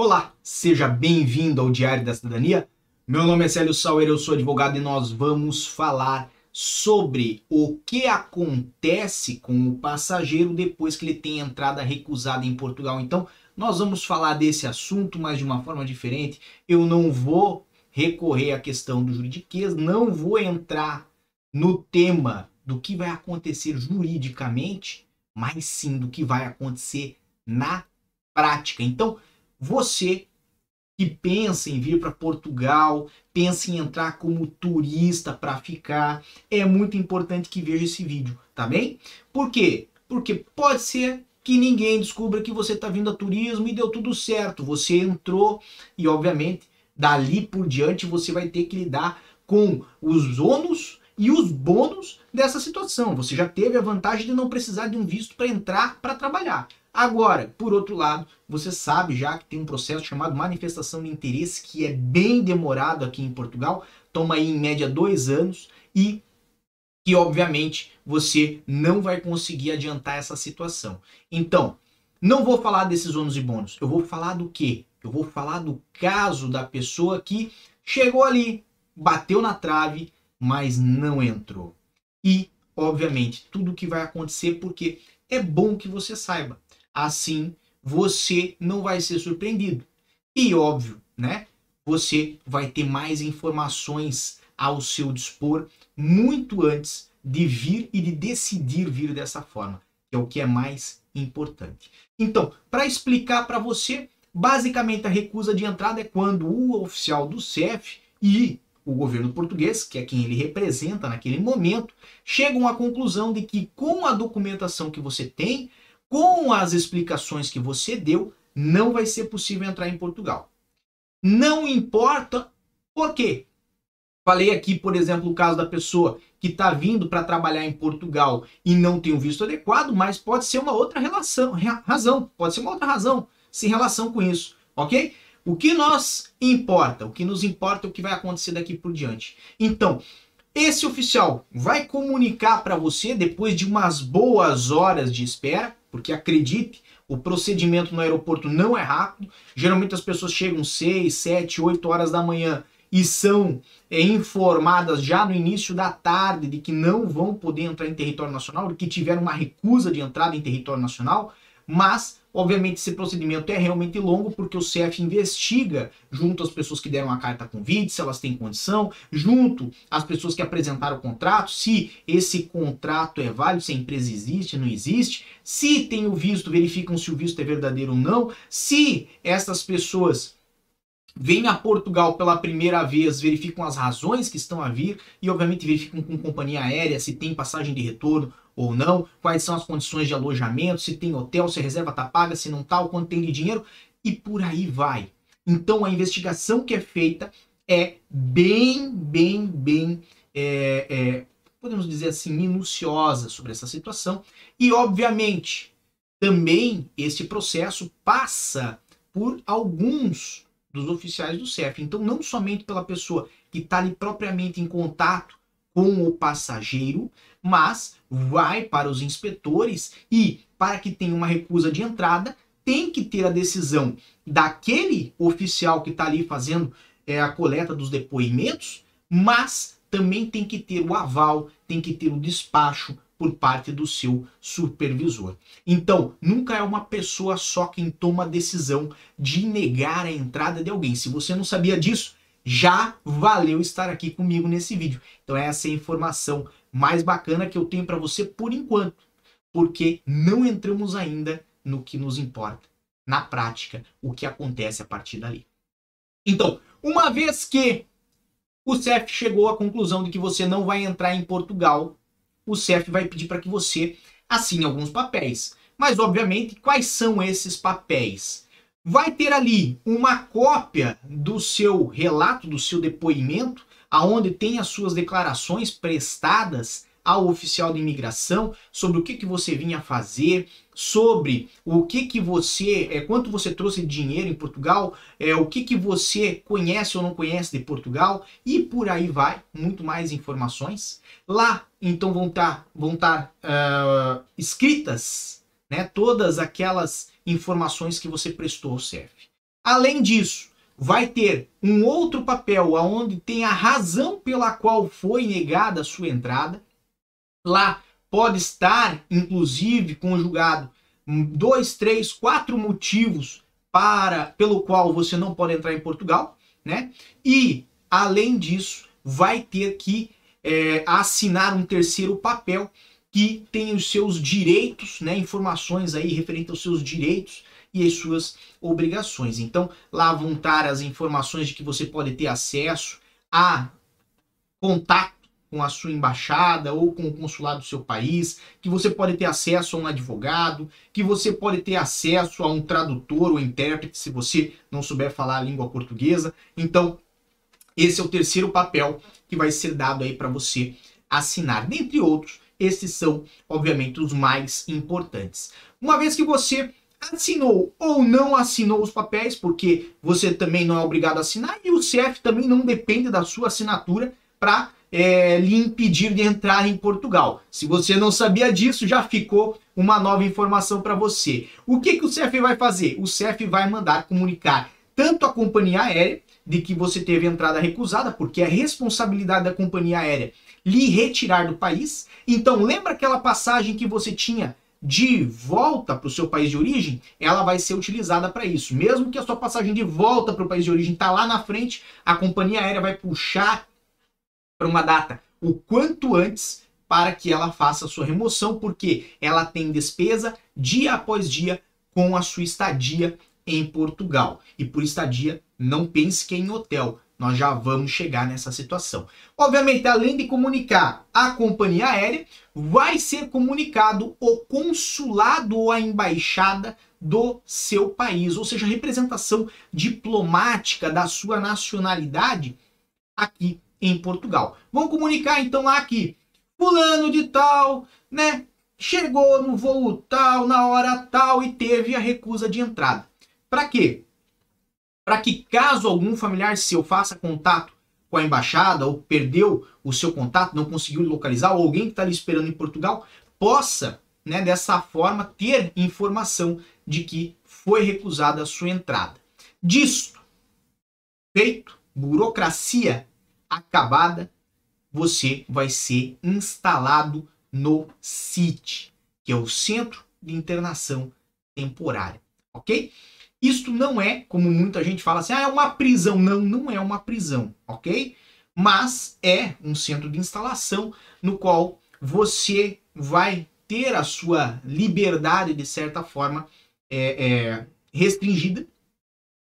Olá, seja bem-vindo ao Diário da Cidadania. Meu nome é Célio Sauer, eu sou advogado e nós vamos falar sobre o que acontece com o passageiro depois que ele tem entrada recusada em Portugal. Então, nós vamos falar desse assunto, mas de uma forma diferente. Eu não vou recorrer à questão do juridiquês, não vou entrar no tema do que vai acontecer juridicamente, mas sim do que vai acontecer na prática. Então, você que pensa em vir para Portugal, pensa em entrar como turista para ficar, é muito importante que veja esse vídeo, tá bem? Por quê? Porque pode ser que ninguém descubra que você está vindo a turismo e deu tudo certo. Você entrou e, obviamente, dali por diante você vai ter que lidar com os ônus e os bônus dessa situação. Você já teve a vantagem de não precisar de um visto para entrar para trabalhar. Agora, por outro lado, você sabe já que tem um processo chamado manifestação de interesse que é bem demorado aqui em Portugal, toma aí em média dois anos e que obviamente você não vai conseguir adiantar essa situação. Então, não vou falar desses ônus e bônus, eu vou falar do quê? Eu vou falar do caso da pessoa que chegou ali, bateu na trave, mas não entrou. E, obviamente, tudo o que vai acontecer porque é bom que você saiba. Assim, você não vai ser surpreendido. E óbvio, né? Você vai ter mais informações ao seu dispor muito antes de vir e de decidir vir dessa forma, que é o que é mais importante. Então, para explicar para você, basicamente a recusa de entrada é quando o oficial do CEF e o governo português, que é quem ele representa naquele momento, chegam à conclusão de que com a documentação que você tem, com as explicações que você deu, não vai ser possível entrar em Portugal. Não importa por quê. Falei aqui, por exemplo, o caso da pessoa que está vindo para trabalhar em Portugal e não tem o visto adequado, mas pode ser uma outra relação, razão, pode ser uma outra razão sem relação com isso, ok? O que nós importa, o que nos importa é o que vai acontecer daqui por diante. Então, esse oficial vai comunicar para você depois de umas boas horas de espera, porque acredite, o procedimento no aeroporto não é rápido. Geralmente as pessoas chegam 6, 7, 8 horas da manhã e são é, informadas já no início da tarde de que não vão poder entrar em território nacional, de que tiveram uma recusa de entrada em território nacional, mas Obviamente, esse procedimento é realmente longo porque o CEF investiga junto às pessoas que deram a carta convite, se elas têm condição, junto às pessoas que apresentaram o contrato, se esse contrato é válido, se a empresa existe, não existe, se tem o visto, verificam se o visto é verdadeiro ou não, se essas pessoas vêm a Portugal pela primeira vez, verificam as razões que estão a vir e, obviamente, verificam com companhia aérea se tem passagem de retorno ou não, quais são as condições de alojamento, se tem hotel, se a reserva está paga, se não está, o quanto tem de dinheiro e por aí vai. Então a investigação que é feita é bem, bem, bem, é, é, podemos dizer assim, minuciosa sobre essa situação e, obviamente, também este processo passa por alguns dos oficiais do CEF. Então, não somente pela pessoa que está ali propriamente em contato com o passageiro, mas vai para os inspetores e, para que tenha uma recusa de entrada, tem que ter a decisão daquele oficial que está ali fazendo é, a coleta dos depoimentos, mas também tem que ter o aval, tem que ter o despacho por parte do seu supervisor. Então, nunca é uma pessoa só quem toma a decisão de negar a entrada de alguém. Se você não sabia disso, já valeu estar aqui comigo nesse vídeo. Então, essa é a informação mais bacana que eu tenho para você por enquanto, porque não entramos ainda no que nos importa, na prática, o que acontece a partir dali. Então, uma vez que o CEF chegou à conclusão de que você não vai entrar em Portugal, o CEF vai pedir para que você assine alguns papéis. Mas, obviamente, quais são esses papéis? Vai ter ali uma cópia do seu relato, do seu depoimento, aonde tem as suas declarações prestadas ao oficial de imigração sobre o que, que você vinha fazer, sobre o que que você, é, quanto você trouxe de dinheiro em Portugal, é, o que que você conhece ou não conhece de Portugal e por aí vai, muito mais informações. Lá, então, vão estar tá, vão tá, uh, escritas né, todas aquelas informações que você prestou ao CEF. Além disso, vai ter um outro papel onde tem a razão pela qual foi negada a sua entrada. Lá pode estar, inclusive, conjugado dois, três, quatro motivos para pelo qual você não pode entrar em Portugal, né? E além disso, vai ter que é, assinar um terceiro papel que tem os seus direitos, né? Informações aí referentes aos seus direitos e as suas obrigações. Então, lá vão estar as informações de que você pode ter acesso a contato com a sua embaixada ou com o consulado do seu país, que você pode ter acesso a um advogado, que você pode ter acesso a um tradutor ou intérprete se você não souber falar a língua portuguesa. Então, esse é o terceiro papel que vai ser dado aí para você assinar. Dentre outros, esses são, obviamente, os mais importantes. Uma vez que você assinou ou não assinou os papéis, porque você também não é obrigado a assinar e o CF também não depende da sua assinatura para é, lhe impedir de entrar em Portugal. Se você não sabia disso, já ficou uma nova informação para você. O que, que o CF vai fazer? O CF vai mandar comunicar tanto a companhia aérea de que você teve entrada recusada, porque é responsabilidade da companhia aérea lhe retirar do país. Então, lembra aquela passagem que você tinha de volta para o seu país de origem, ela vai ser utilizada para isso. Mesmo que a sua passagem de volta para o país de origem está lá na frente, a companhia aérea vai puxar para uma data o quanto antes para que ela faça a sua remoção, porque ela tem despesa dia após dia com a sua estadia em Portugal. E por estadia, não pense que é em hotel, nós já vamos chegar nessa situação. Obviamente, além de comunicar a companhia aérea, vai ser comunicado o consulado ou a embaixada do seu país, ou seja, a representação diplomática da sua nacionalidade aqui em Portugal. Vão comunicar então lá que fulano de tal, né, chegou no voo tal, na hora tal e teve a recusa de entrada. Para quê? Para que caso algum familiar seu faça contato com a embaixada ou perdeu o seu contato, não conseguiu localizar, ou alguém que está ali esperando em Portugal, possa, né, dessa forma, ter informação de que foi recusada a sua entrada. Disto, feito, burocracia acabada, você vai ser instalado no CIT, que é o Centro de Internação Temporária, ok? Isto não é, como muita gente fala assim, ah, é uma prisão. Não, não é uma prisão, ok? Mas é um centro de instalação no qual você vai ter a sua liberdade, de certa forma, é, é, restringida,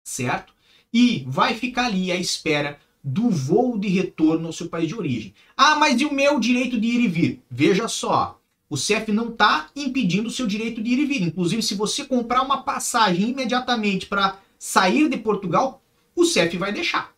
certo? E vai ficar ali à espera do voo de retorno ao seu país de origem. Ah, mas e o meu direito de ir e vir? Veja só, o CEF não está impedindo o seu direito de ir e vir. Inclusive, se você comprar uma passagem imediatamente para sair de Portugal, o CEF vai deixar.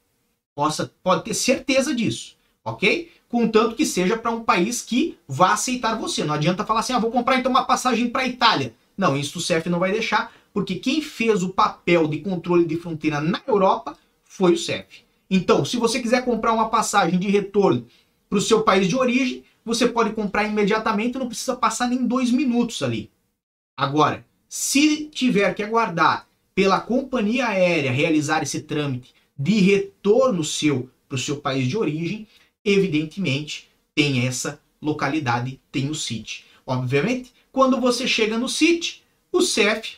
Possa, pode ter certeza disso, ok? Contanto que seja para um país que vá aceitar você. Não adianta falar assim, ah, vou comprar então uma passagem para a Itália. Não, isso o CEF não vai deixar, porque quem fez o papel de controle de fronteira na Europa foi o CEF. Então, se você quiser comprar uma passagem de retorno para o seu país de origem, você pode comprar imediatamente, não precisa passar nem dois minutos ali. Agora, se tiver que aguardar pela companhia aérea realizar esse trâmite de retorno seu para o seu país de origem, evidentemente tem essa localidade, tem o CIT. Obviamente, quando você chega no CIT, o CEF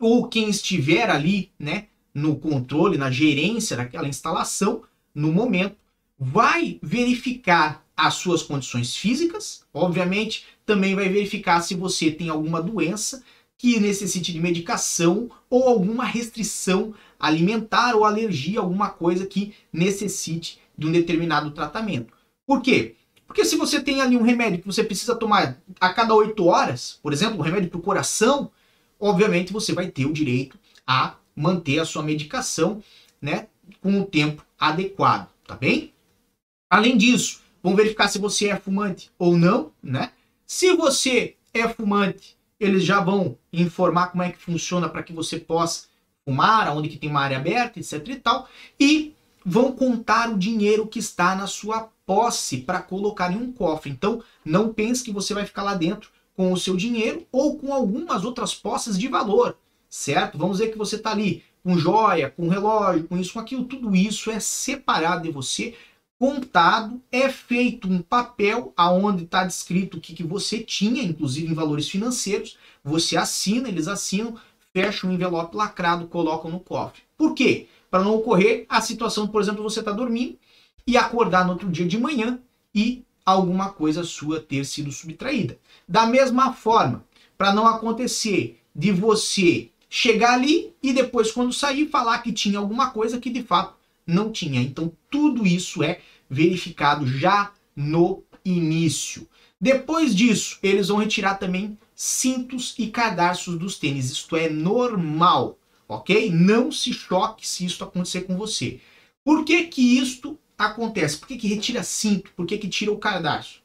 ou quem estiver ali, né, no controle, na gerência daquela instalação, no momento, vai verificar as suas condições físicas, obviamente, também vai verificar se você tem alguma doença que necessite de medicação ou alguma restrição alimentar ou alergia, alguma coisa que necessite de um determinado tratamento. Por quê? Porque se você tem ali um remédio que você precisa tomar a cada oito horas, por exemplo, um remédio para o coração, obviamente você vai ter o direito a manter a sua medicação né, com o tempo adequado, tá bem? Além disso, vão verificar se você é fumante ou não, né? Se você é fumante, eles já vão informar como é que funciona para que você possa fumar, aonde que tem uma área aberta, etc e tal, e vão contar o dinheiro que está na sua posse para colocar em um cofre. Então, não pense que você vai ficar lá dentro com o seu dinheiro ou com algumas outras posses de valor, certo? Vamos dizer que você está ali com joia, com relógio, com isso, com aquilo, tudo isso é separado de você, contado, é feito um papel aonde está descrito o que, que você tinha, inclusive em valores financeiros, você assina, eles assinam, fecham o envelope lacrado, colocam no cofre. Por quê? Para não ocorrer a situação, por exemplo, você está dormindo e acordar no outro dia de manhã e alguma coisa sua ter sido subtraída. Da mesma forma, para não acontecer de você chegar ali e depois, quando sair, falar que tinha alguma coisa que de fato não tinha. Então, tudo isso é verificado já no início. Depois disso, eles vão retirar também cintos e cadarços dos tênis. Isto é normal, ok? Não se choque se isso acontecer com você. Por que que isto acontece? Por que que retira cinto? Por que que tira o cadarço?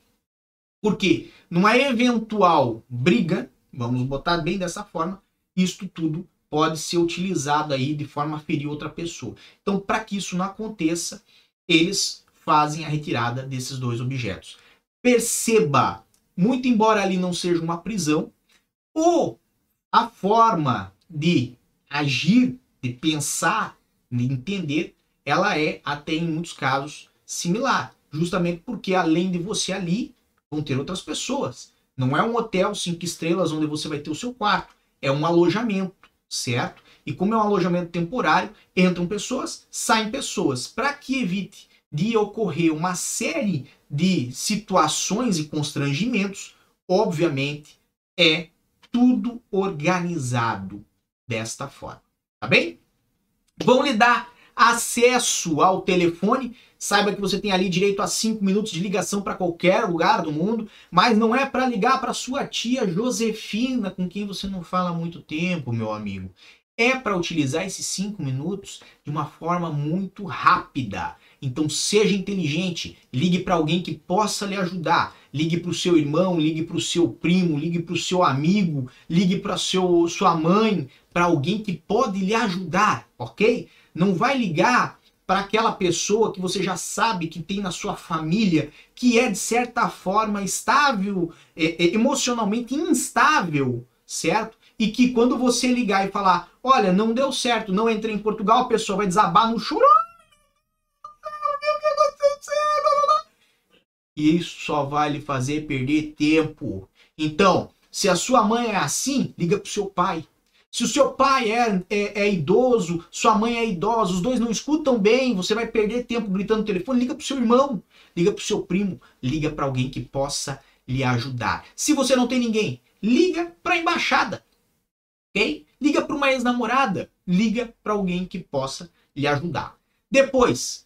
Porque numa eventual briga, vamos botar bem dessa forma, isto tudo pode ser utilizado aí de forma a ferir outra pessoa. Então, para que isso não aconteça, eles fazem a retirada desses dois objetos. Perceba, muito embora ali não seja uma prisão, ou a forma de agir, de pensar, de entender, ela é até em muitos casos similar, justamente porque além de você ali vão ter outras pessoas. Não é um hotel cinco estrelas onde você vai ter o seu quarto, é um alojamento, certo? E como é um alojamento temporário, entram pessoas, saem pessoas, para que evite de ocorrer uma série de situações e constrangimentos, obviamente é tudo organizado desta forma, tá bem? Vão lhe dar acesso ao telefone. Saiba que você tem ali direito a 5 minutos de ligação para qualquer lugar do mundo, mas não é para ligar para sua tia Josefina, com quem você não fala há muito tempo, meu amigo. É para utilizar esses 5 minutos de uma forma muito rápida. Então seja inteligente, ligue para alguém que possa lhe ajudar. Ligue para o seu irmão, ligue para o seu primo, ligue para o seu amigo, ligue para sua mãe, para alguém que pode lhe ajudar, ok? Não vai ligar para aquela pessoa que você já sabe que tem na sua família, que é de certa forma estável, é, é, emocionalmente instável, certo? E que quando você ligar e falar, olha, não deu certo, não entrei em Portugal, a pessoa vai desabar no choro e isso só vai lhe fazer perder tempo. Então, se a sua mãe é assim, liga para o seu pai. Se o seu pai é, é, é, idoso, sua mãe é idosa, os dois não escutam bem, você vai perder tempo gritando no telefone, liga para o seu irmão, liga para o seu primo, liga para alguém que possa lhe ajudar. Se você não tem ninguém, liga para a embaixada, ok? Liga para uma ex-namorada, liga para alguém que possa lhe ajudar. Depois,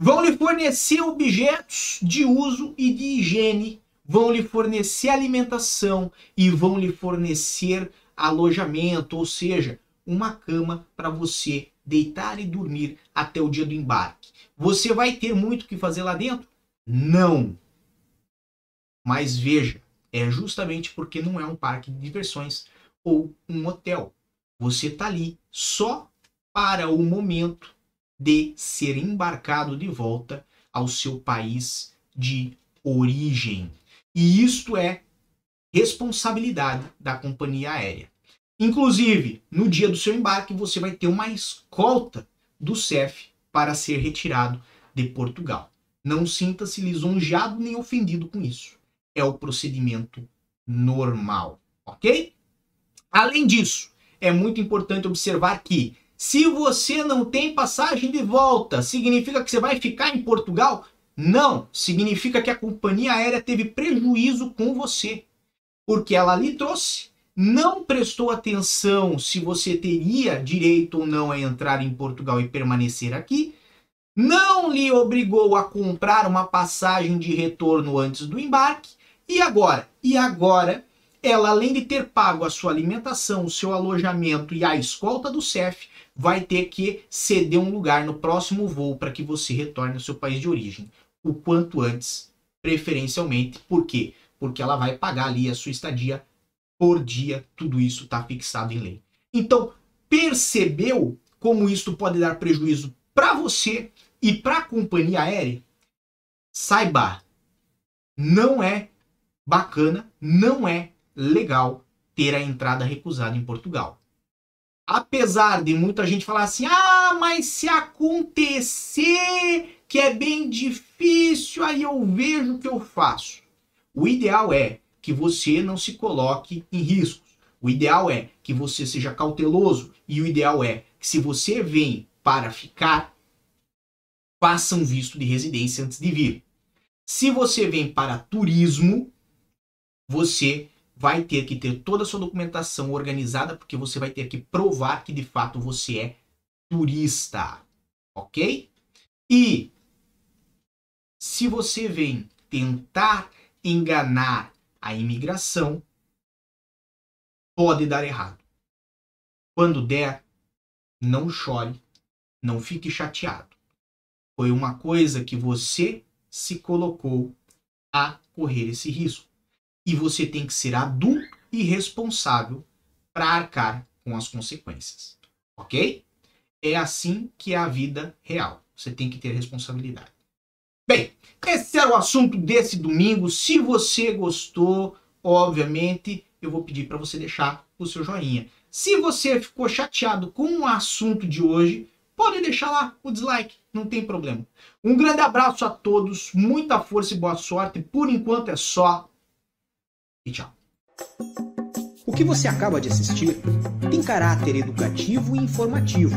Vão lhe fornecer objetos de uso e de higiene, vão lhe fornecer alimentação e vão lhe fornecer alojamento, ou seja, uma cama para você deitar e dormir até o dia do embarque. Você vai ter muito o que fazer lá dentro? Não. Mas veja, é justamente porque não é um parque de diversões ou um hotel. Você está ali só para o momento de ser embarcado de volta ao seu país de origem. E isto é responsabilidade da companhia aérea. Inclusive, no dia do seu embarque, você vai ter uma escolta do CEF para ser retirado de Portugal. Não sinta-se lisonjeado nem ofendido com isso. É o procedimento normal, ok? Além disso, é muito importante observar que se você não tem passagem de volta, significa que você vai ficar em Portugal? Não, significa que a companhia aérea teve prejuízo com você, porque ela lhe trouxe, não prestou atenção se você teria direito ou não a entrar em Portugal e permanecer aqui, não lhe obrigou a comprar uma passagem de retorno antes do embarque, e agora? E agora ela, além de ter pago a sua alimentação, o seu alojamento e a escolta do CEF, vai ter que ceder um lugar no próximo voo para que você retorne ao seu país de origem o quanto antes, preferencialmente. Por quê? Porque ela vai pagar ali a sua estadia por dia, tudo isso está fixado em lei. Então, percebeu como isso pode dar prejuízo para você e para a companhia aérea? Saiba, não é bacana, não é legal ter a entrada recusada em Portugal. apesar de muita gente falar assim: ah, mas se acontecer que é bem difícil, aí eu vejo o que eu faço. O ideal é que você não se coloque em riscos. O ideal é que você seja cauteloso e o ideal é que se você vem para ficar, faça um visto de residência antes de vir. Se você vem para turismo, você vai ter que ter toda a sua documentação organizada, porque você vai ter que provar que de fato você é turista, ok? E se você vem tentar enganar a imigração, pode dar errado. Quando der, não chore, não fique chateado. Foi uma coisa que você se colocou a correr esse risco e você tem que ser adulto e responsável para arcar com as consequências. Ok? É assim que é a vida real. Você tem que ter responsabilidade. Bem, esse era o assunto desse domingo. Se você gostou, obviamente, eu vou pedir para você deixar o seu joinha. Se você ficou chateado com o assunto de hoje, pode deixar lá o dislike, não tem problema. Um grande abraço a todos, muita força e boa sorte. Por enquanto é só e tchau. O que você acaba de assistir tem caráter educativo e informativo.